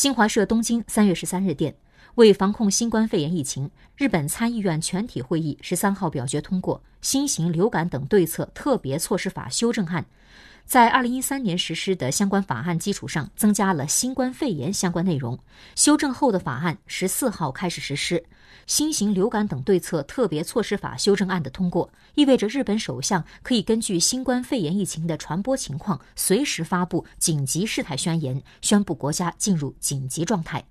新华社东京三月十三日电，为防控新冠肺炎疫情，日本参议院全体会议十三号表决通过《新型流感等对策特别措施法》修正案。在二零一三年实施的相关法案基础上，增加了新冠肺炎相关内容。修正后的法案十四号开始实施。新型流感等对策特别措施法修正案的通过，意味着日本首相可以根据新冠肺炎疫情的传播情况，随时发布紧急事态宣言，宣布国家进入紧急状态。